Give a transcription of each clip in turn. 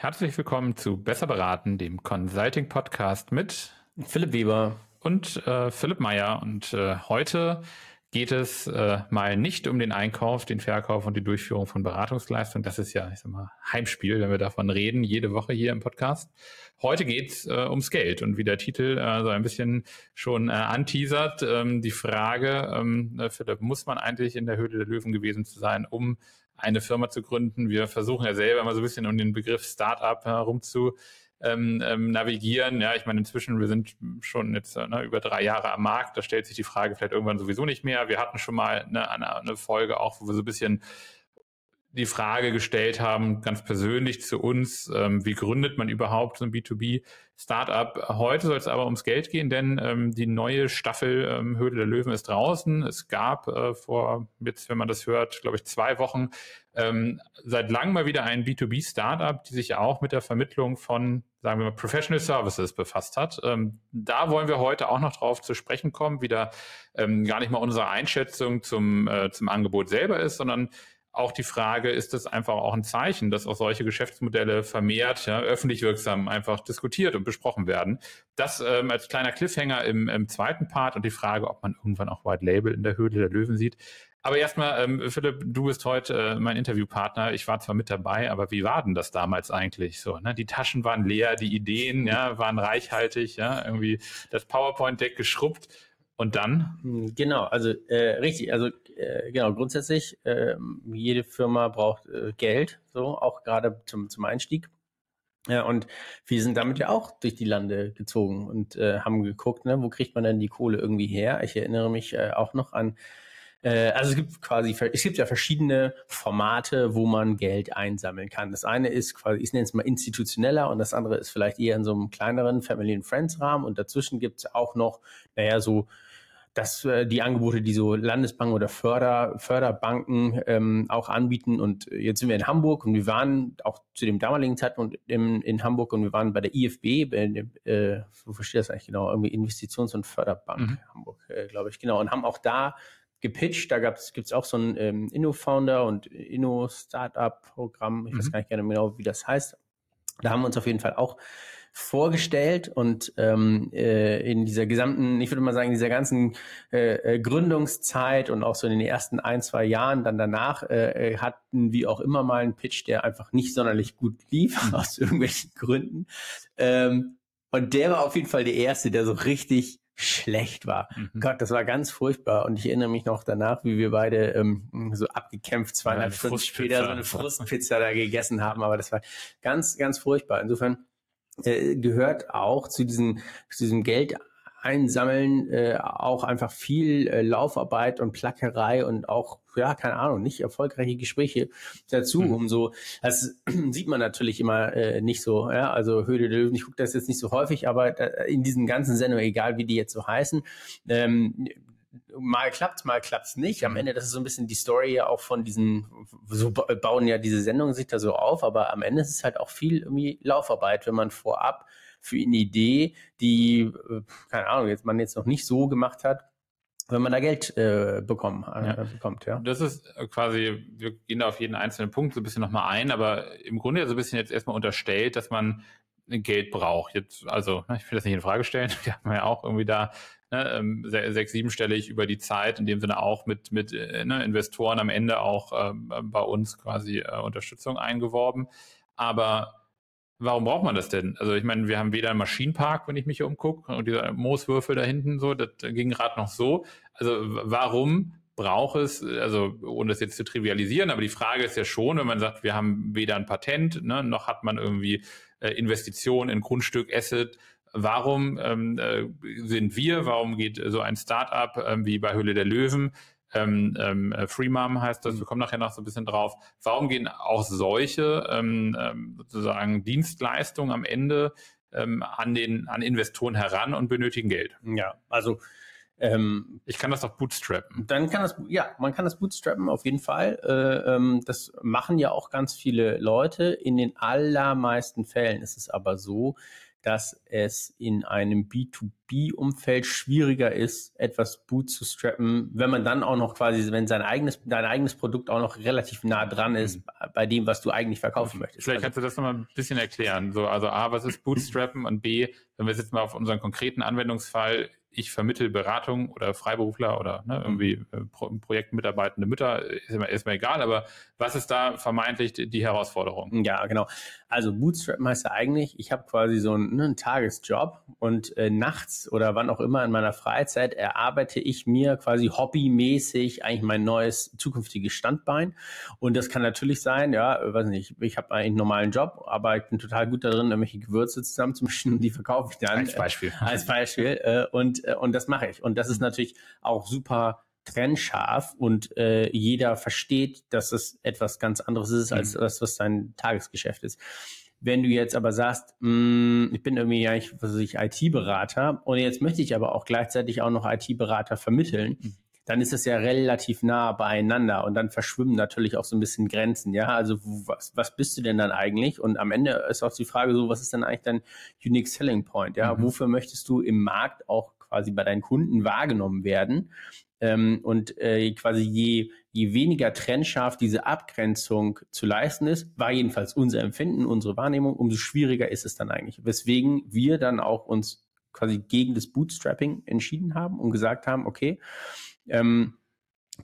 Herzlich willkommen zu Besser beraten, dem Consulting Podcast mit Philipp Weber und äh, Philipp Meyer. Und äh, heute geht es äh, mal nicht um den Einkauf, den Verkauf und die Durchführung von Beratungsleistungen. Das ist ja, ich sag mal, Heimspiel, wenn wir davon reden, jede Woche hier im Podcast. Heute geht's äh, ums Geld und wie der Titel äh, so ein bisschen schon äh, anteasert, ähm, die Frage, ähm, äh, Philipp, muss man eigentlich in der Höhle der Löwen gewesen zu sein, um eine Firma zu gründen? Wir versuchen ja selber mal so ein bisschen um den Begriff Startup herum zu ähm, ähm, navigieren. Ja, ich meine, inzwischen, wir sind schon jetzt äh, ne, über drei Jahre am Markt, da stellt sich die Frage vielleicht irgendwann sowieso nicht mehr. Wir hatten schon mal eine, eine Folge auch, wo wir so ein bisschen die Frage gestellt haben, ganz persönlich zu uns, ähm, wie gründet man überhaupt so ein B2B-Startup? Heute soll es aber ums Geld gehen, denn ähm, die neue Staffel ähm, Höhle der Löwen ist draußen. Es gab äh, vor, jetzt, wenn man das hört, glaube ich, zwei Wochen ähm, seit langem mal wieder ein B2B-Startup, die sich auch mit der Vermittlung von, sagen wir mal, Professional Services befasst hat. Ähm, da wollen wir heute auch noch drauf zu sprechen kommen, wieder ähm, gar nicht mal unsere Einschätzung zum, äh, zum Angebot selber ist, sondern auch die Frage, ist es einfach auch ein Zeichen, dass auch solche Geschäftsmodelle vermehrt ja, öffentlich wirksam einfach diskutiert und besprochen werden. Das ähm, als kleiner Cliffhanger im, im zweiten Part und die Frage, ob man irgendwann auch White Label in der Höhle der Löwen sieht. Aber erstmal, ähm, Philipp, du bist heute äh, mein Interviewpartner. Ich war zwar mit dabei, aber wie war denn das damals eigentlich so? Ne? Die Taschen waren leer, die Ideen ja, waren reichhaltig, ja, irgendwie das PowerPoint-Deck geschrubbt. Und dann? Hm, genau, also äh, richtig, also äh, genau, grundsätzlich, äh, jede Firma braucht äh, Geld, so auch gerade zum, zum Einstieg. Ja, und wir sind damit ja auch durch die Lande gezogen und äh, haben geguckt, ne, wo kriegt man denn die Kohle irgendwie her? Ich erinnere mich äh, auch noch an äh, also es gibt quasi, es gibt ja verschiedene Formate, wo man Geld einsammeln kann. Das eine ist quasi, ich nenne es mal institutioneller und das andere ist vielleicht eher in so einem kleineren Family and Friends Rahmen und dazwischen gibt es auch noch, naja, so dass äh, die Angebote, die so Landesbanken oder Förder, Förderbanken ähm, auch anbieten. Und jetzt sind wir in Hamburg und wir waren auch zu dem damaligen Zeitpunkt in, in Hamburg und wir waren bei der IFB, bei äh, wo verstehe das eigentlich genau, irgendwie Investitions- und Förderbank mhm. Hamburg, äh, glaube ich, genau, und haben auch da gepitcht. Da gibt es auch so ein ähm, Inno-Founder und Inno-Startup-Programm. Ich mhm. weiß gar nicht genau, wie das heißt. Da haben wir uns auf jeden Fall auch vorgestellt und ähm, äh, in dieser gesamten, ich würde mal sagen, dieser ganzen äh, äh, Gründungszeit und auch so in den ersten ein, zwei Jahren dann danach äh, äh hatten wir auch immer mal einen Pitch, der einfach nicht sonderlich gut lief, mhm. aus irgendwelchen Gründen. Ähm, und der war auf jeden Fall der erste, der so richtig schlecht war. Mhm. Gott, das war ganz furchtbar. Und ich erinnere mich noch danach, wie wir beide ähm, so abgekämpft zweieinhalb ja, Stunden später so eine Frustpizza da gegessen haben. Aber das war ganz, ganz furchtbar. Insofern äh, gehört auch zu diesem, zu diesem Geld einsammeln äh, auch einfach viel äh, Laufarbeit und Plackerei und auch ja keine Ahnung nicht erfolgreiche Gespräche dazu mhm. um so das sieht man natürlich immer äh, nicht so ja also Höhle der Löwen ich gucke das jetzt nicht so häufig aber äh, in diesen ganzen Sendungen egal wie die jetzt so heißen ähm, mal klappt's, mal klappt's nicht. Am mhm. Ende, das ist so ein bisschen die Story ja auch von diesen, so bauen ja diese Sendungen sich da so auf, aber am Ende ist es halt auch viel irgendwie Laufarbeit, wenn man vorab für eine Idee, die, äh, keine Ahnung, jetzt man jetzt noch nicht so gemacht hat, wenn man da Geld äh, bekommen, äh, ja. bekommt, ja. Das ist äh, quasi, wir gehen da auf jeden einzelnen Punkt so ein bisschen nochmal ein, aber im Grunde ja so ein bisschen jetzt erstmal unterstellt, dass man Geld braucht. Jetzt, also, ne, ich will das nicht in Frage stellen. Wir haben ja auch irgendwie da ne, ähm, sechs, siebenstellig über die Zeit, in dem Sinne auch mit, mit äh, ne, Investoren am Ende auch ähm, bei uns quasi äh, Unterstützung eingeworben. Aber warum braucht man das denn? Also ich meine, wir haben weder einen Maschinenpark, wenn ich mich hier umgucke, und dieser Mooswürfel da hinten so, das ging gerade noch so. Also warum braucht es, also ohne das jetzt zu trivialisieren, aber die Frage ist ja schon, wenn man sagt, wir haben weder ein Patent, ne, noch hat man irgendwie äh, Investitionen in Grundstück, Asset, warum ähm, äh, sind wir, warum geht so ein Startup ähm, wie bei Höhle der Löwen, ähm, ähm, äh, Freemom heißt das, wir kommen nachher noch so ein bisschen drauf, warum gehen auch solche ähm, ähm, sozusagen Dienstleistungen am Ende ähm, an den an Investoren heran und benötigen Geld? Ja, also ähm, ich kann das doch bootstrappen. Dann kann das, ja, man kann das bootstrappen auf jeden Fall. Äh, ähm, das machen ja auch ganz viele Leute. In den allermeisten Fällen ist es aber so, dass es in einem B2B-Umfeld schwieriger ist, etwas Boot zu strappen, wenn man dann auch noch quasi, wenn sein eigenes, dein eigenes Produkt auch noch relativ nah dran ist mhm. bei dem, was du eigentlich verkaufen möchtest. Vielleicht also, kannst du das nochmal ein bisschen erklären. So, also A, was ist Bootstrappen und B, wenn wir jetzt mal auf unseren konkreten Anwendungsfall ich vermittel Beratung oder Freiberufler oder ne, irgendwie äh, Pro Projektmitarbeitende Mütter, ist mir erstmal egal, aber was ist da vermeintlich die, die Herausforderung? Ja, genau. Also Bootstrap heißt ja eigentlich, ich habe quasi so einen, ne, einen Tagesjob und äh, nachts oder wann auch immer in meiner Freizeit erarbeite ich mir quasi hobbymäßig eigentlich mein neues zukünftiges Standbein. Und das kann natürlich sein, ja, weiß nicht, ich habe eigentlich einen normalen Job, aber ich bin total gut darin, irgendwelche Gewürze zusammenzumischen und die verkaufe ich dann. Als Beispiel. Äh, als Beispiel. Äh, und, äh, und das mache ich. Und das ist natürlich auch super trennscharf und äh, jeder versteht, dass es etwas ganz anderes ist als mhm. das, was sein Tagesgeschäft ist. Wenn du jetzt aber sagst, mh, mm, ich bin irgendwie eigentlich, was weiß ich, IT-Berater und jetzt möchte ich aber auch gleichzeitig auch noch IT-Berater vermitteln, mhm. dann ist es ja relativ nah beieinander und dann verschwimmen natürlich auch so ein bisschen Grenzen. Ja, also was, was bist du denn dann eigentlich? Und am Ende ist auch die Frage so, was ist denn eigentlich dein Unique Selling Point? Ja, mhm. wofür möchtest du im Markt auch quasi bei deinen Kunden wahrgenommen werden? Ähm, und äh, quasi je, je weniger trennscharf diese Abgrenzung zu leisten ist, war jedenfalls unser Empfinden, unsere Wahrnehmung, umso schwieriger ist es dann eigentlich. Weswegen wir dann auch uns quasi gegen das Bootstrapping entschieden haben und gesagt haben, okay, ähm,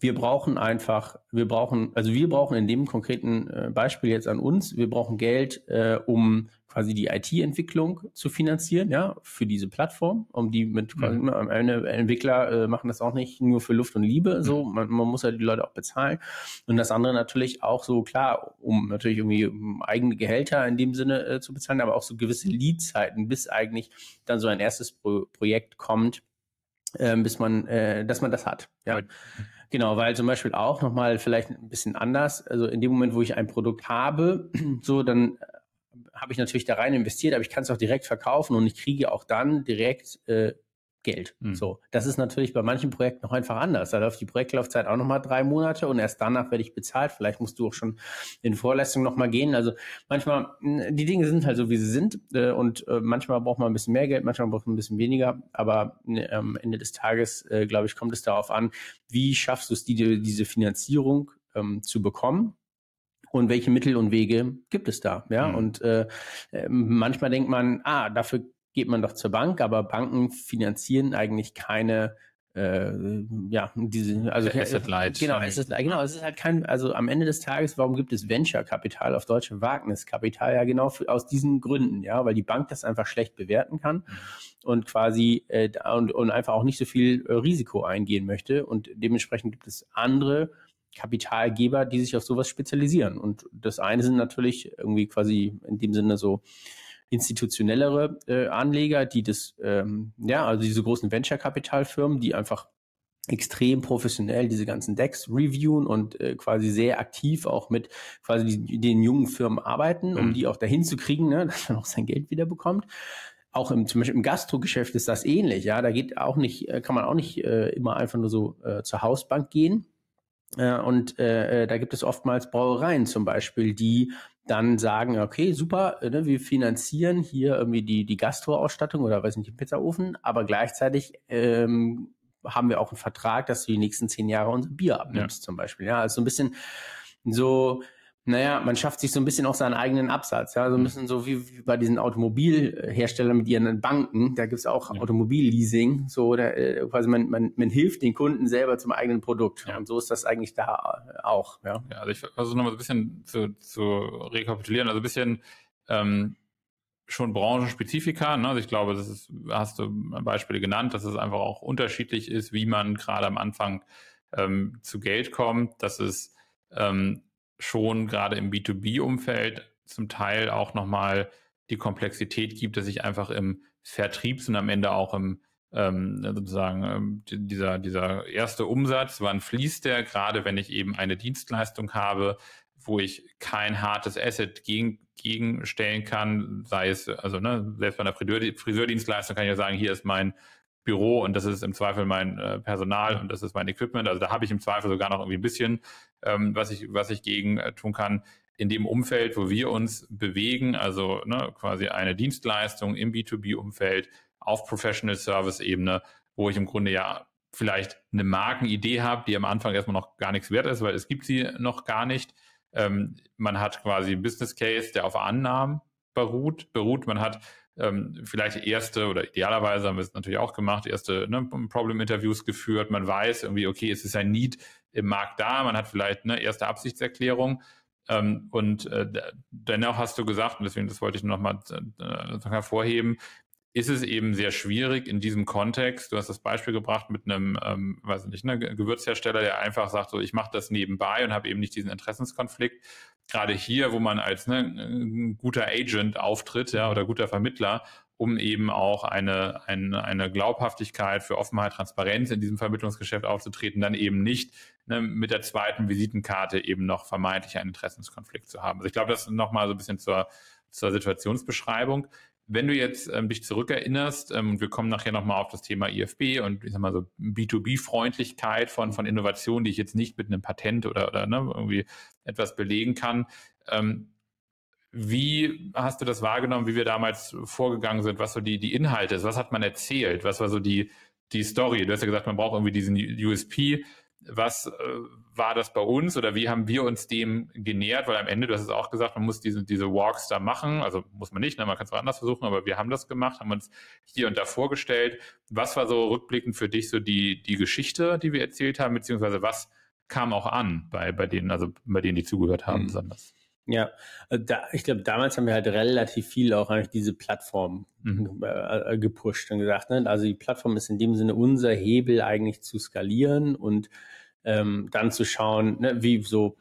wir brauchen einfach, wir brauchen, also wir brauchen in dem konkreten äh, Beispiel jetzt an uns, wir brauchen Geld, äh, um quasi die IT-Entwicklung zu finanzieren, ja, für diese Plattform, um die mit quasi, mhm. eine Entwickler äh, machen das auch nicht nur für Luft und Liebe, so, mhm. man, man muss ja die Leute auch bezahlen. Und das andere natürlich auch so, klar, um natürlich irgendwie eigene Gehälter in dem Sinne äh, zu bezahlen, aber auch so gewisse Lead-Zeiten, bis eigentlich dann so ein erstes Pro Projekt kommt, äh, bis man, äh, dass man das hat. Ja. Genau, weil zum Beispiel auch nochmal vielleicht ein bisschen anders, also in dem Moment, wo ich ein Produkt habe, so dann habe ich natürlich da rein investiert, aber ich kann es auch direkt verkaufen und ich kriege auch dann direkt äh, Geld. Mhm. So, das ist natürlich bei manchen Projekten noch einfach anders. Da läuft die Projektlaufzeit auch nochmal drei Monate und erst danach werde ich bezahlt. Vielleicht musst du auch schon in Vorleistung nochmal gehen. Also manchmal, die Dinge sind halt so, wie sie sind äh, und äh, manchmal braucht man ein bisschen mehr Geld, manchmal braucht man ein bisschen weniger. Aber äh, am Ende des Tages, äh, glaube ich, kommt es darauf an, wie schaffst du es, die, diese Finanzierung ähm, zu bekommen und welche Mittel und Wege gibt es da. Ja, mhm. und äh, äh manchmal denkt man, ah, dafür geht man doch zur Bank, aber Banken finanzieren eigentlich keine äh, ja, diese, also Asset Light. Genau, es ist, genau, es ist halt kein, also am Ende des Tages, warum gibt es Venture-Kapital auf deutsche Wagniskapital? Ja, genau für, aus diesen Gründen, ja, weil die Bank das einfach schlecht bewerten kann mhm. und quasi äh, und, und einfach auch nicht so viel äh, Risiko eingehen möchte und dementsprechend gibt es andere Kapitalgeber, die sich auf sowas spezialisieren und das eine sind natürlich irgendwie quasi in dem Sinne so institutionellere äh, Anleger, die das, ähm, ja, also diese großen Venture-Kapitalfirmen, die einfach extrem professionell diese ganzen Decks reviewen und äh, quasi sehr aktiv auch mit quasi die, den jungen Firmen arbeiten, um mhm. die auch dahin zu kriegen, ne, dass man auch sein Geld wieder bekommt. Auch im, zum Beispiel im Gastrogeschäft ist das ähnlich, ja. Da geht auch nicht, äh, kann man auch nicht äh, immer einfach nur so äh, zur Hausbank gehen. Äh, und äh, äh, da gibt es oftmals Brauereien zum Beispiel, die dann sagen, okay, super, äh, ne, wir finanzieren hier irgendwie die, die Gastroausstattung oder weiß nicht, den Pizzaofen, aber gleichzeitig ähm, haben wir auch einen Vertrag, dass du die nächsten zehn Jahre unser Bier abnimmst, ja. zum Beispiel. Ja, also ein bisschen so naja, man schafft sich so ein bisschen auch seinen eigenen Absatz. Ja, so ein mhm. bisschen so wie, wie bei diesen Automobilherstellern mit ihren Banken. Da gibt's auch ja. Automobilleasing. So, da, äh, quasi man, man, man hilft den Kunden selber zum eigenen Produkt. Ja. Und so ist das eigentlich da auch. Ja, ja also ich versuche nochmal so ein bisschen zu, zu rekapitulieren. Also ein bisschen ähm, schon Branchenspezifika. Ne? Also ich glaube, das ist, hast du Beispiele genannt, dass es einfach auch unterschiedlich ist, wie man gerade am Anfang ähm, zu Geld kommt. Dass es ähm, schon gerade im B2B-Umfeld zum Teil auch nochmal die Komplexität gibt, dass ich einfach im Vertriebs- und am Ende auch im ähm, sozusagen ähm, dieser, dieser erste Umsatz, wann fließt der, gerade wenn ich eben eine Dienstleistung habe, wo ich kein hartes Asset gegen, gegenstellen kann, sei es, also ne, selbst bei einer Friseur, Friseurdienstleistung kann ich ja sagen, hier ist mein Büro und das ist im Zweifel mein äh, Personal und das ist mein Equipment. Also da habe ich im Zweifel sogar noch irgendwie ein bisschen, ähm, was ich, was ich gegen äh, tun kann. in dem Umfeld, wo wir uns bewegen, also ne, quasi eine Dienstleistung im B2B-Umfeld auf Professional Service-Ebene, wo ich im Grunde ja vielleicht eine Markenidee habe, die am Anfang erstmal noch gar nichts wert ist, weil es gibt sie noch gar nicht. Ähm, man hat quasi einen Business Case, der auf Annahmen beruht, beruht. Man hat ähm, vielleicht erste oder idealerweise haben wir es natürlich auch gemacht, erste ne, Problem-Interviews geführt. Man weiß irgendwie, okay, es ist ein Need im Markt da. Man hat vielleicht eine erste Absichtserklärung. Ähm, und äh, dennoch hast du gesagt, und deswegen das wollte ich nochmal äh, hervorheben, ist es eben sehr schwierig in diesem Kontext. Du hast das Beispiel gebracht mit einem, ähm, weiß nicht, ne, Gewürzhersteller, der einfach sagt, so ich mache das nebenbei und habe eben nicht diesen Interessenskonflikt. Gerade hier, wo man als ne, guter Agent auftritt, ja, oder guter Vermittler, um eben auch eine, eine, eine Glaubhaftigkeit für Offenheit, Transparenz in diesem Vermittlungsgeschäft aufzutreten, dann eben nicht ne, mit der zweiten Visitenkarte eben noch vermeintlich einen Interessenskonflikt zu haben. Also ich glaube, das nochmal so ein bisschen zur, zur Situationsbeschreibung. Wenn du jetzt ähm, dich zurückerinnerst, ähm, wir kommen nachher nochmal auf das Thema IFB und ich sag mal so B2B-Freundlichkeit von, von Innovation, die ich jetzt nicht mit einem Patent oder, oder ne, irgendwie etwas belegen kann. Ähm, wie hast du das wahrgenommen, wie wir damals vorgegangen sind, was so die, die Inhalte ist? Was hat man erzählt? Was war so die, die Story? Du hast ja gesagt, man braucht irgendwie diesen USP was äh, war das bei uns oder wie haben wir uns dem genähert? Weil am Ende, du hast es auch gesagt, man muss diese, diese Walks da machen. Also muss man nicht, ne? man kann es auch anders versuchen, aber wir haben das gemacht, haben uns hier und da vorgestellt. Was war so rückblickend für dich so die, die Geschichte, die wir erzählt haben, beziehungsweise was kam auch an bei, bei denen, also bei denen, die zugehört haben, mhm. besonders? Ja, äh, da, ich glaube, damals haben wir halt relativ viel auch eigentlich diese Plattform mhm. äh, gepusht und gesagt, ne? also die Plattform ist in dem Sinne unser Hebel eigentlich zu skalieren und ähm, dann zu schauen, ne, wie so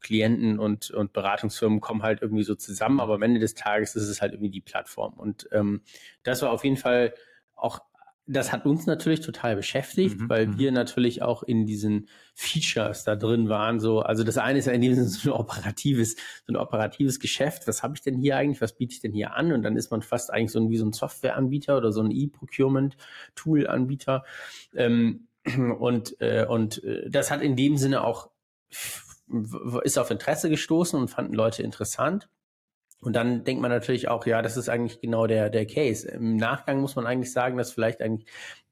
Klienten und, und Beratungsfirmen kommen halt irgendwie so zusammen, aber am Ende des Tages ist es halt irgendwie die Plattform. Und ähm, das war auf jeden Fall auch das hat uns natürlich total beschäftigt, mhm, weil mhm. wir natürlich auch in diesen Features da drin waren. So, also das eine ist ja in dem Sinne so ein operatives, so ein operatives Geschäft. Was habe ich denn hier eigentlich? Was biete ich denn hier an? Und dann ist man fast eigentlich so ein, wie so ein Softwareanbieter oder so ein E-Procurement-Tool-Anbieter. Ähm, und äh, und äh, das hat in dem Sinne auch ist auf Interesse gestoßen und fanden Leute interessant. Und dann denkt man natürlich auch, ja, das ist eigentlich genau der, der Case. Im Nachgang muss man eigentlich sagen, dass vielleicht eigentlich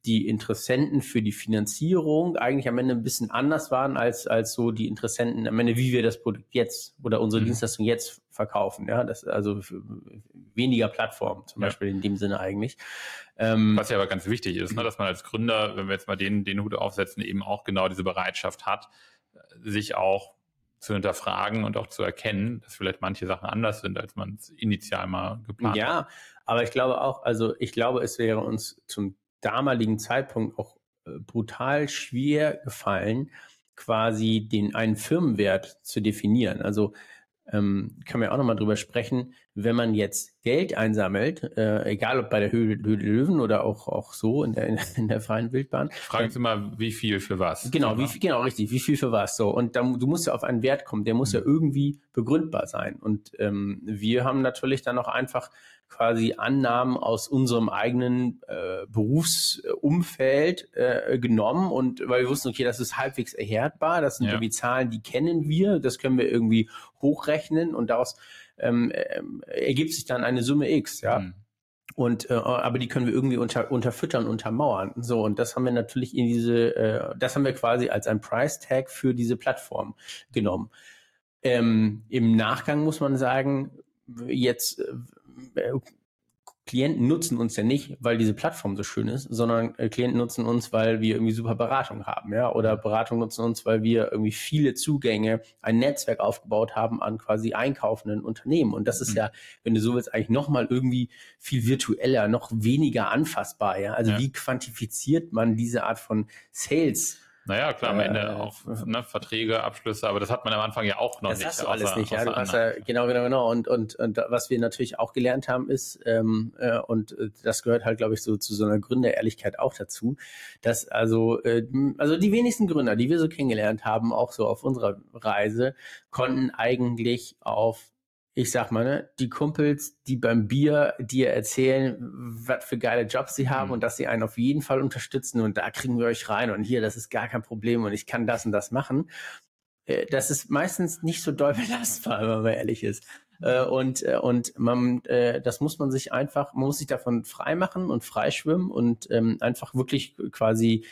die Interessenten für die Finanzierung eigentlich am Ende ein bisschen anders waren als, als so die Interessenten am Ende, wie wir das Produkt jetzt oder unsere mhm. Dienstleistung jetzt verkaufen. Ja, das also weniger Plattformen zum ja. Beispiel in dem Sinne eigentlich. Ähm, Was ja aber ganz wichtig ist, ne, dass man als Gründer, wenn wir jetzt mal den, den Hut aufsetzen, eben auch genau diese Bereitschaft hat, sich auch zu hinterfragen und auch zu erkennen, dass vielleicht manche Sachen anders sind, als man es initial mal geplant ja, hat. Ja, aber ich glaube auch, also ich glaube, es wäre uns zum damaligen Zeitpunkt auch äh, brutal schwer gefallen, quasi den einen Firmenwert zu definieren. Also ähm, kann man ja auch nochmal drüber sprechen, wenn man jetzt Geld einsammelt, äh, egal ob bei der Höhle, Höhle Löwen oder auch, auch so in der, in der freien Wildbahn. Fragen Sie mal, wie viel für was? Genau, wie viel, genau, richtig, wie viel für was. So. Und dann, du musst ja auf einen Wert kommen, der muss mhm. ja irgendwie begründbar sein. Und ähm, wir haben natürlich dann auch einfach quasi Annahmen aus unserem eigenen äh, Berufsumfeld äh, genommen und weil wir wussten, okay, das ist halbwegs erhärtbar, das sind ja. irgendwie Zahlen, die kennen wir, das können wir irgendwie hochrechnen und daraus ähm, äh, ergibt sich dann eine Summe X, ja. Mhm. Und äh, aber die können wir irgendwie unter, unterfüttern, untermauern. So, und das haben wir natürlich in diese, äh, das haben wir quasi als ein Price Tag für diese Plattform genommen. Ähm, Im Nachgang muss man sagen, jetzt äh, Klienten nutzen uns ja nicht, weil diese Plattform so schön ist, sondern äh, Klienten nutzen uns, weil wir irgendwie super Beratung haben, ja, oder Beratung nutzen uns, weil wir irgendwie viele Zugänge, ein Netzwerk aufgebaut haben an quasi einkaufenden Unternehmen. Und das ist mhm. ja, wenn du so willst, eigentlich nochmal irgendwie viel virtueller, noch weniger anfassbar, ja. Also ja. wie quantifiziert man diese Art von Sales? Naja, klar, am Ende äh, auch ne, Verträge, Abschlüsse, aber das hat man am Anfang ja auch noch das nicht. Das hast du alles außer, nicht, ja. Du hast ja, genau, genau, genau. Und, und, und was wir natürlich auch gelernt haben, ist, ähm, äh, und äh, das gehört halt, glaube ich, so zu so einer Gründerehrlichkeit auch dazu, dass also, äh, also die wenigsten Gründer, die wir so kennengelernt haben, auch so auf unserer Reise, konnten eigentlich auf ich sag mal, ne, die Kumpels, die beim Bier dir erzählen, was für geile Jobs sie haben mhm. und dass sie einen auf jeden Fall unterstützen und da kriegen wir euch rein und hier, das ist gar kein Problem und ich kann das und das machen. äh, das ist meistens nicht so doll belastbar, wenn man ehrlich ist. Äh, und, äh, und man, das muss man sich einfach, man muss sich davon freimachen und freischwimmen und ähm, einfach wirklich quasi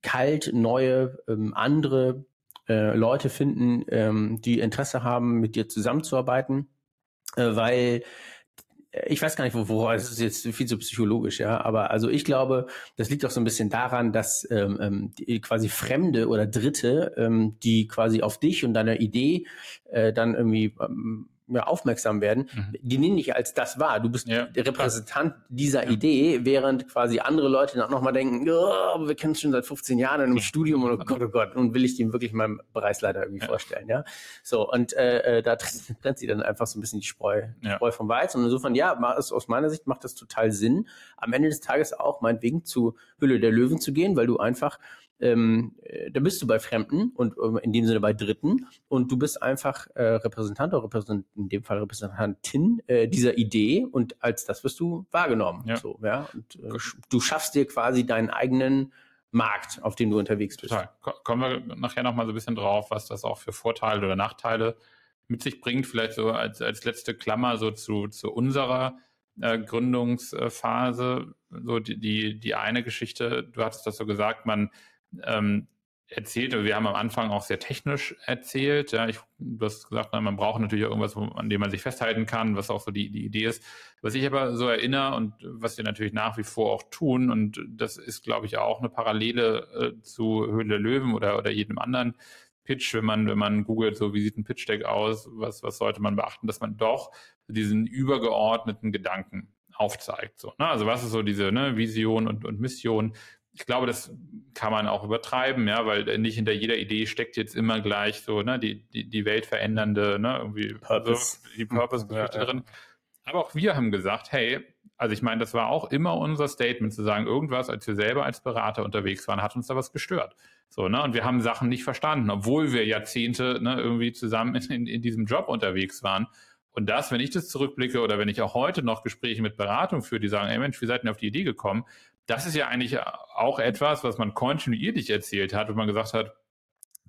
kalt neue, ähm, andere äh, Leute finden, ähm, die Interesse haben, mit dir zusammenzuarbeiten, äh, weil ich weiß gar nicht, wo, es ist jetzt viel zu psychologisch, ja, aber also ich glaube, das liegt auch so ein bisschen daran, dass ähm, ähm quasi Fremde oder Dritte, ähm, die quasi auf dich und deine Idee äh, dann irgendwie ähm, aufmerksam werden, mhm. die nehmen dich als das wahr. Du bist ja, der Repräsentant dieser ja. Idee, während quasi andere Leute noch mal denken, oh, wir kennen es schon seit 15 Jahren in einem Studium und oh Gott, oh Gott, und will ich dem wirklich meinem Bereichsleiter irgendwie vorstellen, ja. So, und äh, äh da trennt, sie dann einfach so ein bisschen die Spreu, Spreu vom Weizen. Und insofern, ja, aus meiner Sicht macht das total Sinn, am Ende des Tages auch meinetwegen zu Hülle der Löwen zu gehen, weil du einfach ähm, äh, da bist du bei Fremden und äh, in dem Sinne bei Dritten und du bist einfach äh, Repräsentant oder Repräsentant, in dem Fall Repräsentantin äh, dieser Idee und als das wirst du wahrgenommen. Ja. So, ja? Und, äh, du schaffst dir quasi deinen eigenen Markt, auf dem du unterwegs bist. Total. Kommen wir nachher nochmal so ein bisschen drauf, was das auch für Vorteile oder Nachteile mit sich bringt. Vielleicht so als, als letzte Klammer so zu, zu unserer äh, Gründungsphase. So die, die, die eine Geschichte, du hattest das so gesagt, man ähm, erzählt. Wir haben am Anfang auch sehr technisch erzählt. Ja, ich, du hast gesagt, man braucht natürlich irgendwas, an dem man sich festhalten kann, was auch so die, die Idee ist. Was ich aber so erinnere und was wir natürlich nach wie vor auch tun, und das ist, glaube ich, auch eine Parallele äh, zu Höhle der Löwen oder, oder jedem anderen Pitch, wenn man, wenn man googelt, so wie sieht ein Pitch Deck aus, was, was sollte man beachten, dass man doch diesen übergeordneten Gedanken aufzeigt. So, ne? Also was ist so diese ne, Vision und, und Mission? Ich glaube, das kann man auch übertreiben, ja, weil nicht hinter jeder Idee steckt jetzt immer gleich so, ne, die, die, die Welt verändernde, ne, irgendwie Purpose. So, die Purpose-Geschichte ja, ja. drin. Aber auch wir haben gesagt, hey, also ich meine, das war auch immer unser Statement zu sagen, irgendwas, als wir selber als Berater unterwegs waren, hat uns da was gestört. So, ne? Und wir haben Sachen nicht verstanden, obwohl wir Jahrzehnte ne, irgendwie zusammen in, in diesem Job unterwegs waren. Und das, wenn ich das zurückblicke oder wenn ich auch heute noch Gespräche mit Beratung führe, die sagen, ey Mensch, wie seid ihr auf die Idee gekommen? Das ist ja eigentlich auch etwas, was man kontinuierlich erzählt hat, wo man gesagt hat,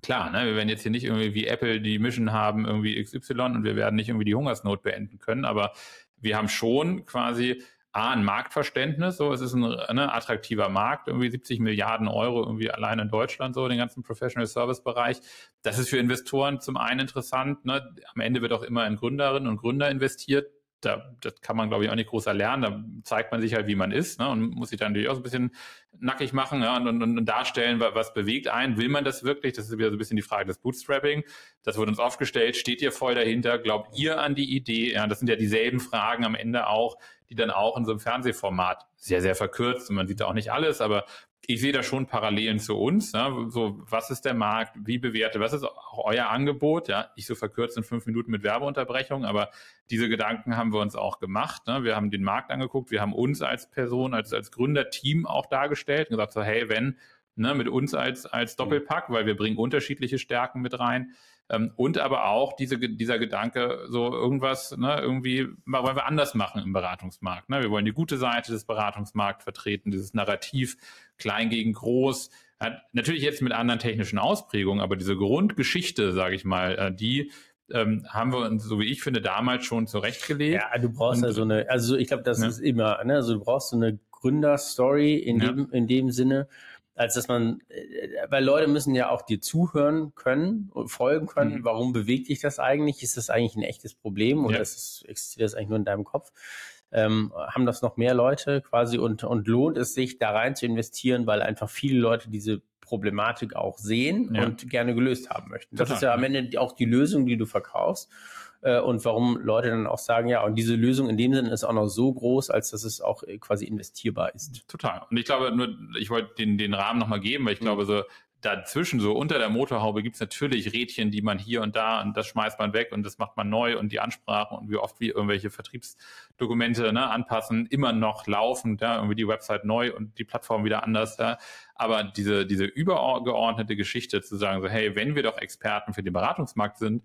klar, ne, wir werden jetzt hier nicht irgendwie wie Apple die Mission haben, irgendwie XY und wir werden nicht irgendwie die Hungersnot beenden können, aber wir haben schon quasi A, ein Marktverständnis, so, es ist ein ne, attraktiver Markt, irgendwie 70 Milliarden Euro irgendwie allein in Deutschland, so, den ganzen Professional Service Bereich. Das ist für Investoren zum einen interessant, ne, am Ende wird auch immer in Gründerinnen und Gründer investiert, da, das kann man, glaube ich, auch nicht groß erlernen. Da zeigt man sich halt, wie man ist ne, und muss sich dann natürlich auch so ein bisschen nackig machen ja, und, und, und darstellen, was bewegt einen. Will man das wirklich? Das ist wieder so ein bisschen die Frage des Bootstrapping. Das wurde uns aufgestellt. Steht ihr voll dahinter? Glaubt ihr an die Idee? Ja, das sind ja dieselben Fragen am Ende auch, die dann auch in so einem Fernsehformat sehr, sehr verkürzt und man sieht da auch nicht alles, aber ich sehe da schon Parallelen zu uns. Ne? So, was ist der Markt? Wie bewerte? Was ist auch euer Angebot? Ja, ich so verkürzt in fünf Minuten mit Werbeunterbrechung, aber diese Gedanken haben wir uns auch gemacht. Ne? Wir haben den Markt angeguckt, wir haben uns als Person, als, als Gründerteam auch dargestellt und gesagt so, hey, wenn, ne, mit uns als, als Doppelpack, weil wir bringen unterschiedliche Stärken mit rein. Ähm, und aber auch diese, dieser Gedanke, so irgendwas, ne, irgendwie wollen wir anders machen im Beratungsmarkt. Ne? Wir wollen die gute Seite des Beratungsmarkts vertreten, dieses Narrativ klein gegen groß. Ja, natürlich jetzt mit anderen technischen Ausprägungen, aber diese Grundgeschichte, sage ich mal, äh, die ähm, haben wir uns, so wie ich finde, damals schon zurechtgelegt. Ja, du brauchst und, ja so eine, also ich glaube, das ne? ist immer, ne? also du brauchst so eine Gründerstory in, ja. dem, in dem Sinne, als dass man, äh, weil Leute müssen ja auch dir zuhören können und folgen können. Mhm. Warum bewegt dich das eigentlich? Ist das eigentlich ein echtes Problem oder ja. ist, existiert das eigentlich nur in deinem Kopf? Ähm, haben das noch mehr Leute quasi und, und lohnt es sich da rein zu investieren, weil einfach viele Leute diese Problematik auch sehen ja. und gerne gelöst haben möchten. Das Total. ist ja am Ende auch die Lösung, die du verkaufst äh, und warum Leute dann auch sagen, ja, und diese Lösung in dem Sinne ist auch noch so groß, als dass es auch äh, quasi investierbar ist. Total. Und ich glaube, nur, ich wollte den, den Rahmen nochmal geben, weil ich mhm. glaube, so dazwischen, so unter der Motorhaube, gibt's natürlich Rädchen, die man hier und da und das schmeißt man weg und das macht man neu und die Ansprachen und wie oft wir irgendwelche Vertriebsdokumente ne, anpassen, immer noch laufend, ja, irgendwie die Website neu und die Plattform wieder anders. Ja. Aber diese, diese übergeordnete Geschichte zu sagen, so, hey, wenn wir doch Experten für den Beratungsmarkt sind,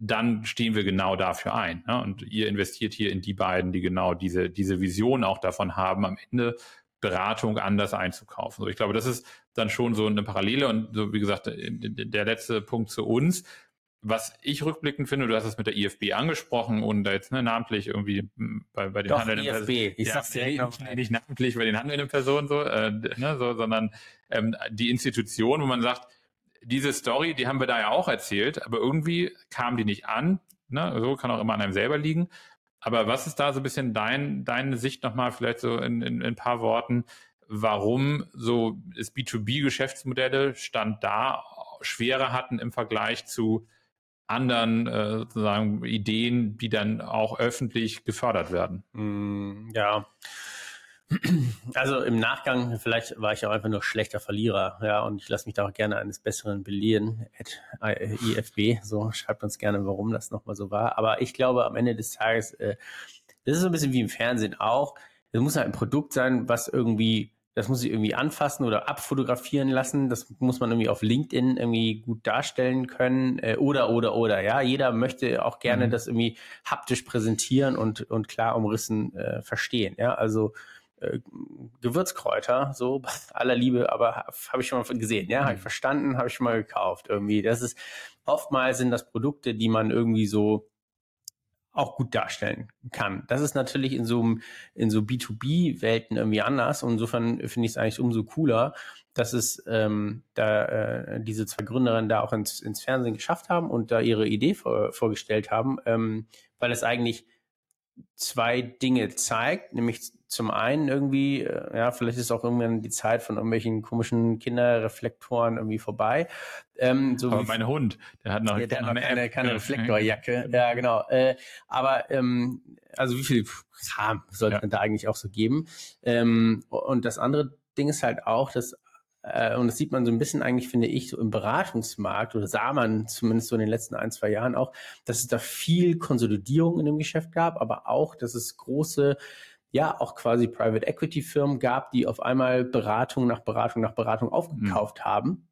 dann stehen wir genau dafür ein. Ne? Und ihr investiert hier in die beiden, die genau diese, diese Vision auch davon haben, am Ende Beratung anders einzukaufen. So, ich glaube, das ist dann schon so eine Parallele und so, wie gesagt, der letzte Punkt zu uns. Was ich rückblickend finde, du hast es mit der IFB angesprochen und da jetzt ne, namentlich irgendwie bei, bei den Doch, handelnden IFB. Personen. Ich ja, sag's direkt nicht, nicht namentlich bei den handelnden Personen so, äh, ne, so sondern ähm, die Institution, wo man sagt, diese Story, die haben wir da ja auch erzählt, aber irgendwie kam die nicht an. Ne? So kann auch immer an einem selber liegen. Aber was ist da so ein bisschen dein, deine Sicht nochmal, vielleicht so in, in, in ein paar Worten, warum so das B2B-Geschäftsmodelle Stand da schwerer hatten im Vergleich zu anderen äh, sozusagen Ideen, die dann auch öffentlich gefördert werden? Mm, Ja. Also im Nachgang, vielleicht war ich auch einfach nur schlechter Verlierer, ja, und ich lasse mich da auch gerne eines Besseren belehren. At IFB, so schreibt uns gerne, warum das nochmal so war. Aber ich glaube, am Ende des Tages, äh, das ist so ein bisschen wie im Fernsehen auch. Es muss halt ein Produkt sein, was irgendwie, das muss ich irgendwie anfassen oder abfotografieren lassen. Das muss man irgendwie auf LinkedIn irgendwie gut darstellen können. Äh, oder, oder, oder. Ja, jeder möchte auch gerne Mhm. das irgendwie haptisch präsentieren und, und klar umrissen äh, verstehen. Ja, also äh, Gewürzkräuter, so aller Liebe, aber habe hab ich schon mal gesehen, ja, habe ich Mhm. verstanden, habe ich schon mal gekauft irgendwie. Das ist oftmals sind das Produkte, die man irgendwie so auch gut darstellen kann. Das ist natürlich in so in so B2B-Welten irgendwie anders. Und insofern finde ich es eigentlich umso cooler, dass es ähm, da äh, diese zwei Gründerinnen da auch ins, ins Fernsehen geschafft haben und da ihre Idee vor, vorgestellt haben, ähm, weil es eigentlich zwei Dinge zeigt, nämlich zum einen irgendwie, äh, ja, vielleicht ist auch irgendwann die Zeit von irgendwelchen komischen Kinderreflektoren irgendwie vorbei. Ähm, so Aber mein Hund, der hat noch, der hat noch eine keine, keine Ja. Reflektorjacke. Ja, genau. Äh, aber ähm, also wie viel Kram sollte Ja. man da eigentlich auch so geben? Ähm, und das andere Ding ist halt auch, dass äh, und das sieht man so ein bisschen eigentlich, finde ich, so im Beratungsmarkt oder sah man zumindest so in den letzten ein, zwei Jahren auch, dass es da viel Konsolidierung in dem Geschäft gab, aber auch, dass es große, ja, auch quasi Private Equity Firmen gab, die auf einmal Beratung nach Beratung nach Beratung aufgekauft haben.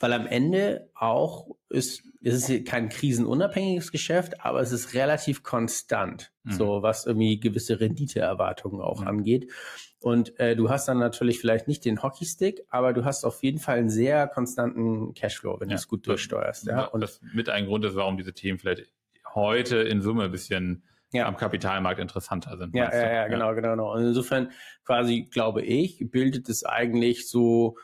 Weil am Ende auch ist, es ist hier kein krisenunabhängiges Geschäft, aber es ist relativ konstant, Mhm. so was irgendwie gewisse Renditeerwartungen auch Mhm. angeht. Und äh, du hast dann natürlich vielleicht nicht den Hockeystick, aber du hast auf jeden Fall einen sehr konstanten Cashflow, wenn Ja. du es gut durchsteuerst. Ja, und das mit ein Grund ist, warum diese Themen vielleicht heute in Summe ein bisschen Ja. am Kapitalmarkt interessanter sind. Ja, ja, ja, genau, genau, genau. Und insofern quasi, glaube ich, bildet es eigentlich so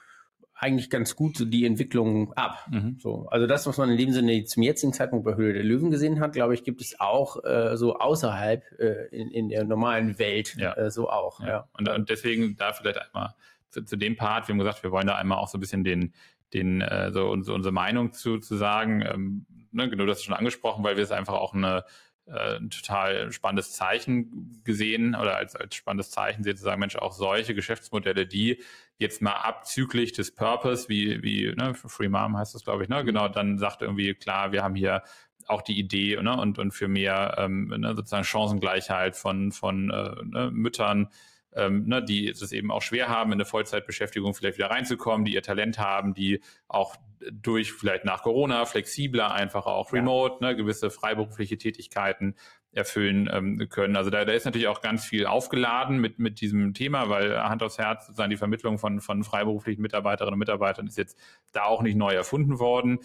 eigentlich ganz gut so die Entwicklung ab. Mhm. So, also das, was man in dem Sinne zum jetzigen Zeitpunkt bei Höhle der Löwen gesehen hat, glaube ich, gibt es auch äh, so außerhalb äh, in, in der normalen Welt Ja. äh, so auch. Ja. Ja. Und, und deswegen da vielleicht einmal zu, zu dem Part, wir haben gesagt, wir wollen da einmal auch so ein bisschen den, den äh, so unsere, unsere Meinung zu, zu sagen. Ähm, ne, genau, das ist schon angesprochen, weil wir es einfach auch eine äh, ein total spannendes Zeichen gesehen oder als, als spannendes Zeichen sehen, zu sagen, Mensch, auch solche Geschäftsmodelle, die jetzt mal abzüglich des Purpose, wie, wie ne, Free Mom heißt das, glaube ich, ne, genau, dann sagt irgendwie, klar, wir haben hier auch die Idee ne, und, und für mehr ähm, ne, sozusagen Chancengleichheit von, von äh, ne, Müttern, ähm, ne, die es eben auch schwer haben, in eine Vollzeitbeschäftigung vielleicht wieder reinzukommen, die ihr Talent haben, die auch durch vielleicht nach Corona flexibler einfach auch remote, ne, gewisse freiberufliche Tätigkeiten erfüllen ähm, können. Also da, da ist natürlich auch ganz viel aufgeladen mit, mit diesem Thema, weil Hand aufs Herz sozusagen die Vermittlung von, von freiberuflichen Mitarbeiterinnen und Mitarbeitern ist jetzt da auch nicht neu erfunden worden.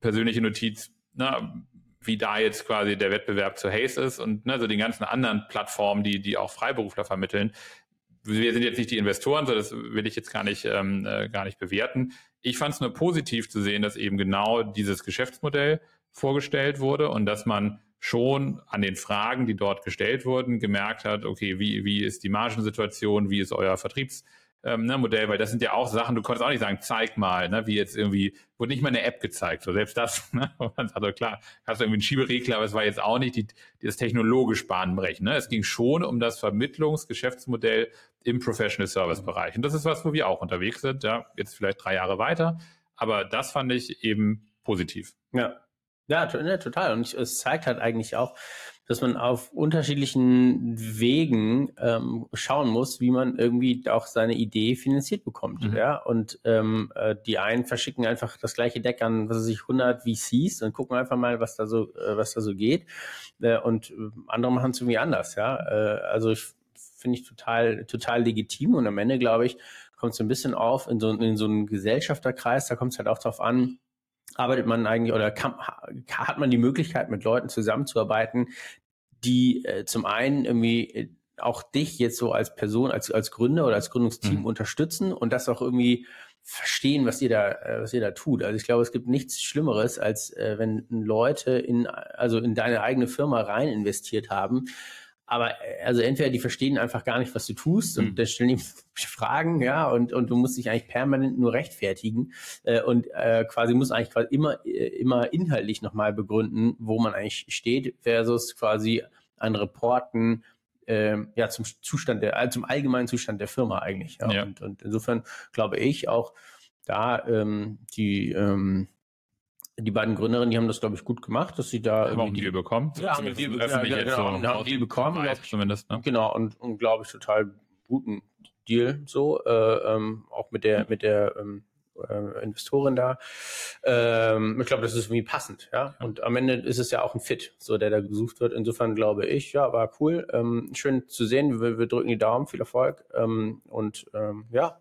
Persönliche Notiz, ne, wie da jetzt quasi der Wettbewerb zu Haze ist und ne, so den ganzen anderen Plattformen, die, die auch Freiberufler vermitteln. Wir sind jetzt nicht die Investoren, so das will ich jetzt gar nicht, ähm, äh, gar nicht bewerten. Ich fand es nur positiv zu sehen, dass eben genau dieses Geschäftsmodell vorgestellt wurde und dass man schon an den Fragen, die dort gestellt wurden, gemerkt hat, okay, wie, wie ist die Margensituation, wie ist euer Vertriebs, ähm, ne, Modell, weil das sind ja auch Sachen, du konntest auch nicht sagen, zeig mal, ne, wie jetzt irgendwie, wurde nicht mal eine App gezeigt, so selbst das, ne, sagt, klar, hast du irgendwie einen Schieberegler, aber es war jetzt auch nicht die, das technologisch Bahnbrechen, ne, es ging schon um das Vermittlungsgeschäftsmodell im Professional Service Bereich und das ist was, wo wir auch unterwegs sind, ja, jetzt vielleicht drei Jahre weiter, aber das fand ich eben positiv. Ja. Ja, ne, total. Und es zeigt halt eigentlich auch, dass man auf unterschiedlichen Wegen ähm, schauen muss, wie man irgendwie auch seine Idee finanziert bekommt. Mhm. Ja, und ähm, äh, die einen verschicken einfach das gleiche Deck an, was weiß ich, 100 VCs und gucken einfach mal, was da so, äh, was da so geht. Äh, und äh, andere machen es irgendwie anders. Ja, äh, also ich finde ich total, total legitim und am Ende glaube ich, kommt es ein bisschen auf in so, in so einen Gesellschafterkreis, da kommt es halt auch drauf an, arbeitet man eigentlich oder kann, hat man die Möglichkeit, mit Leuten zusammenzuarbeiten, die äh, zum einen irgendwie äh, auch dich jetzt so als Person, als, als Gründer oder als Gründungsteam mhm. unterstützen und das auch irgendwie verstehen, was ihr da, äh, was ihr da tut. Also ich glaube, es gibt nichts Schlimmeres, als äh, wenn Leute in, also in deine eigene Firma rein investiert haben. Aber äh, also entweder die verstehen einfach gar nicht, was du tust und mhm. dann stellen die Fragen, ja, und, und du musst dich eigentlich permanent nur rechtfertigen äh, und äh, quasi muss eigentlich quasi immer, äh, immer inhaltlich nochmal begründen, wo man eigentlich steht, versus quasi an Reporten ähm, ja, zum Zustand der, also zum allgemeinen Zustand der Firma eigentlich. Ja. ja. Und, und, insofern glaube ich auch, da ähm, die, ähm, die beiden Gründerinnen, die haben das, glaube ich, gut gemacht, dass sie da haben auch einen Deal bekommen. Ja, haben einen Deal, ja, ja, genau, so haben einen Deal bekommen. Zumindest, ne? Genau, und, und glaube ich, total guten Deal so, äh, ähm, auch mit der, mit der ähm, äh, Investorin da. Ähm, ich glaube, das ist irgendwie passend, ja? Und am Ende ist es ja auch ein Fit, so der da gesucht wird. Insofern glaube ich, ja, war cool. Ähm, schön zu sehen. Wir, wir, drücken die Daumen, viel Erfolg. Ähm, und ähm, ja,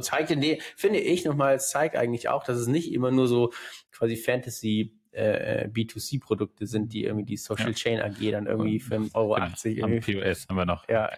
zeigt, nee, finde ich nochmal, es zeigt eigentlich auch, dass es nicht immer nur so quasi Fantasy äh, B2C-Produkte sind, die irgendwie die Social Chain AG dann irgendwie für 1,80 Euro. Genau, am POS haben wir noch. Ja.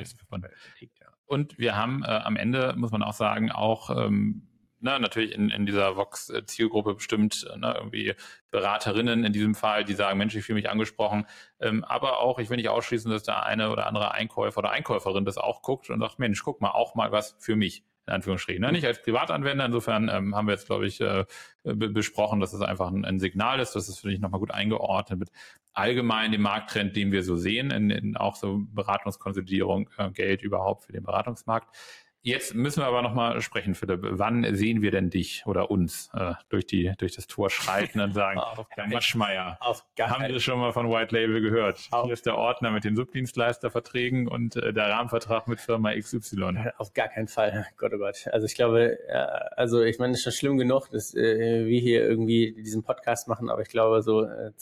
Und wir haben äh, am Ende, muss man auch sagen, auch ähm, ne, natürlich in, in dieser Vox-Zielgruppe bestimmt ne, irgendwie Beraterinnen in diesem Fall, die sagen, Mensch, ich fühle mich angesprochen. Ähm, aber auch, ich will nicht ausschließen, dass der eine oder andere Einkäufer oder Einkäuferin das auch guckt und sagt, Mensch, guck mal, auch mal was für mich in Anführungsstrichen. Ne? Nicht als Privatanwender. Insofern ähm, haben wir jetzt, glaube ich, äh, besprochen, dass es einfach ein, ein, Signal ist. Das ist, finde ich, nochmal gut eingeordnet mit allgemein dem Markttrend, den wir so sehen, in, in auch so Beratungskonsolidierung, äh, Geld überhaupt für den Beratungsmarkt. Jetzt müssen wir aber nochmal sprechen, Philipp. Wann sehen wir denn dich oder uns äh, durch, die, durch das Tor schreiten und sagen, Herr Maschmeyer, haben wir schon mal von White Label gehört? Auf Hier ist der Ordner mit den Subdienstleisterverträgen und äh, der Rahmenvertrag mit Firma XY. Auf gar keinen Fall. Gott, oh Gott. Also ich glaube, ja, also ich meine, es ist schon schlimm genug, dass äh, wir hier irgendwie diesen Podcast machen, aber ich glaube, so äh,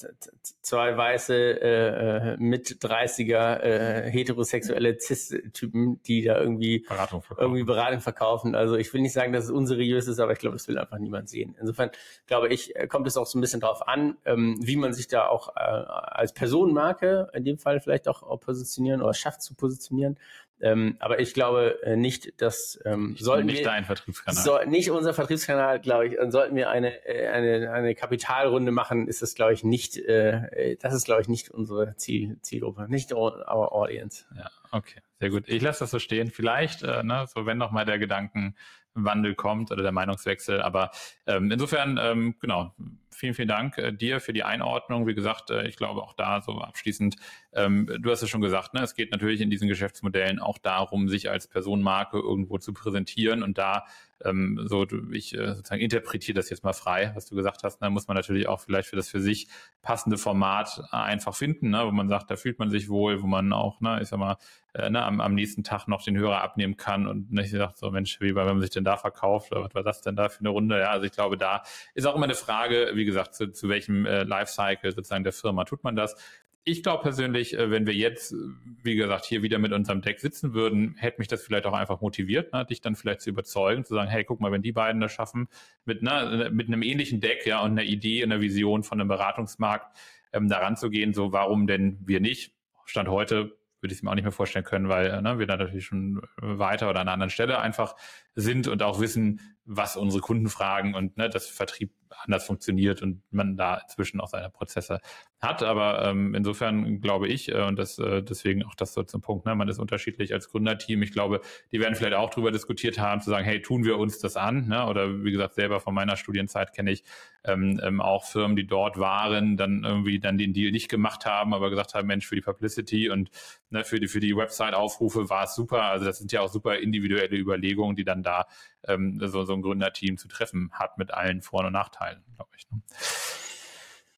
zwei weiße äh, mit 30er äh, heterosexuelle Cis-Typen, die da irgendwie Beratung irgendwie Beratung verkaufen. Also ich will nicht sagen, dass es unseriös ist, aber ich glaube, das will einfach niemand sehen. Insofern glaube ich, äh, kommt es auch so ein bisschen drauf an, ähm, wie man sich da auch äh, als Personenmarke in dem Fall vielleicht auch, auch positionieren oder schafft zu positionieren. Ähm, aber ich glaube äh, nicht, dass ähm, sollten nicht wir, dein Vertriebskanal. So, nicht unser Vertriebskanal, glaube ich. Und sollten wir eine, äh, eine, eine Kapitalrunde machen, ist das, glaube ich, nicht, äh, das ist, glaube ich, nicht unsere Ziel, Zielgruppe, nicht our audience. Ja, okay, sehr gut. Ich lasse das so stehen. Vielleicht, äh, ne, so wenn noch mal der Gedankenwandel kommt oder der Meinungswechsel. Aber ähm, insofern, ähm, genau, vielen, vielen Dank äh, dir für die Einordnung. Wie gesagt, äh, ich glaube auch da so abschließend, ähm, du hast es schon gesagt, ne, es geht natürlich in diesen Geschäftsmodellen auch darum, sich als Personenmarke irgendwo zu präsentieren und da ähm, so, ich äh, sozusagen interpretiere das jetzt mal frei, was du gesagt hast, dann muss man natürlich auch vielleicht für das für sich passende Format einfach finden, ne, wo man sagt, da fühlt man sich wohl, wo man auch, ne, ich sag mal, äh, ne, am, am nächsten Tag noch den Hörer abnehmen kann und nicht sagt so, Mensch, wie wenn man sich denn da verkauft oder was war das denn da für eine Runde? Ja, also ich glaube, da ist auch immer eine Frage, wie gesagt, zu, zu welchem äh, Lifecycle sozusagen der Firma tut man das ich glaube persönlich, äh, wenn wir jetzt, äh, wie gesagt, hier wieder mit unserem Deck sitzen würden, hätte mich das vielleicht auch einfach motiviert, ne, dich dann vielleicht zu überzeugen, zu sagen, hey, guck mal, wenn die beiden das schaffen, mit, ne, mit einem ähnlichen Deck, ja, und einer Idee, einer Vision von einem Beratungsmarkt, ähm, daran zu gehen, so warum denn wir nicht? Stand heute würde ich es mir auch nicht mehr vorstellen können, weil ne, wir da natürlich schon weiter oder an einer anderen Stelle einfach sind und auch wissen, was unsere Kunden fragen und ne, dass Vertrieb anders funktioniert und man da inzwischen auch seine Prozesse hat. Aber ähm, insofern glaube ich, äh, und das äh, deswegen auch das so zum Punkt, ne, man ist unterschiedlich als Gründerteam. Ich glaube, die werden vielleicht auch darüber diskutiert haben, zu sagen, hey, tun wir uns das an? Ne? Oder wie gesagt, selber von meiner Studienzeit kenne ich ähm, ähm, auch Firmen, die dort waren, dann irgendwie dann den Deal nicht gemacht haben, aber gesagt haben, Mensch, für die Publicity und ne, für die für die Website-Aufrufe war es super. Also das sind ja auch super individuelle Überlegungen, die dann da ähm, so, so ein Gründerteam zu treffen hat mit allen Vor- und Nachteilen, glaube ich. Ne?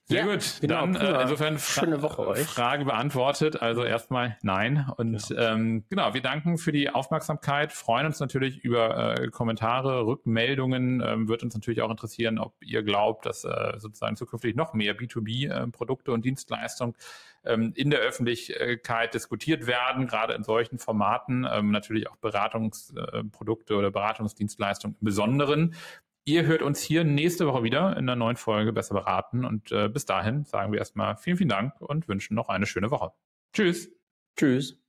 Sehr ja, gut. Genau, Dann äh, insofern Schöne Woche euch. Frage beantwortet. Also erstmal nein. Und genau. Ähm, genau, wir danken für die Aufmerksamkeit, freuen uns natürlich über äh, Kommentare, Rückmeldungen. Ähm, wird uns natürlich auch interessieren, ob ihr glaubt, dass äh, sozusagen zukünftig noch mehr B2B-Produkte äh, und Dienstleistungen ähm, in der Öffentlichkeit diskutiert werden, gerade in solchen Formaten. Ähm, natürlich auch Beratungsprodukte äh, oder Beratungsdienstleistungen im Besonderen. Ihr hört uns hier nächste Woche wieder in einer neuen Folge Besser beraten. Und äh, bis dahin sagen wir erstmal vielen, vielen Dank und wünschen noch eine schöne Woche. Tschüss. Tschüss.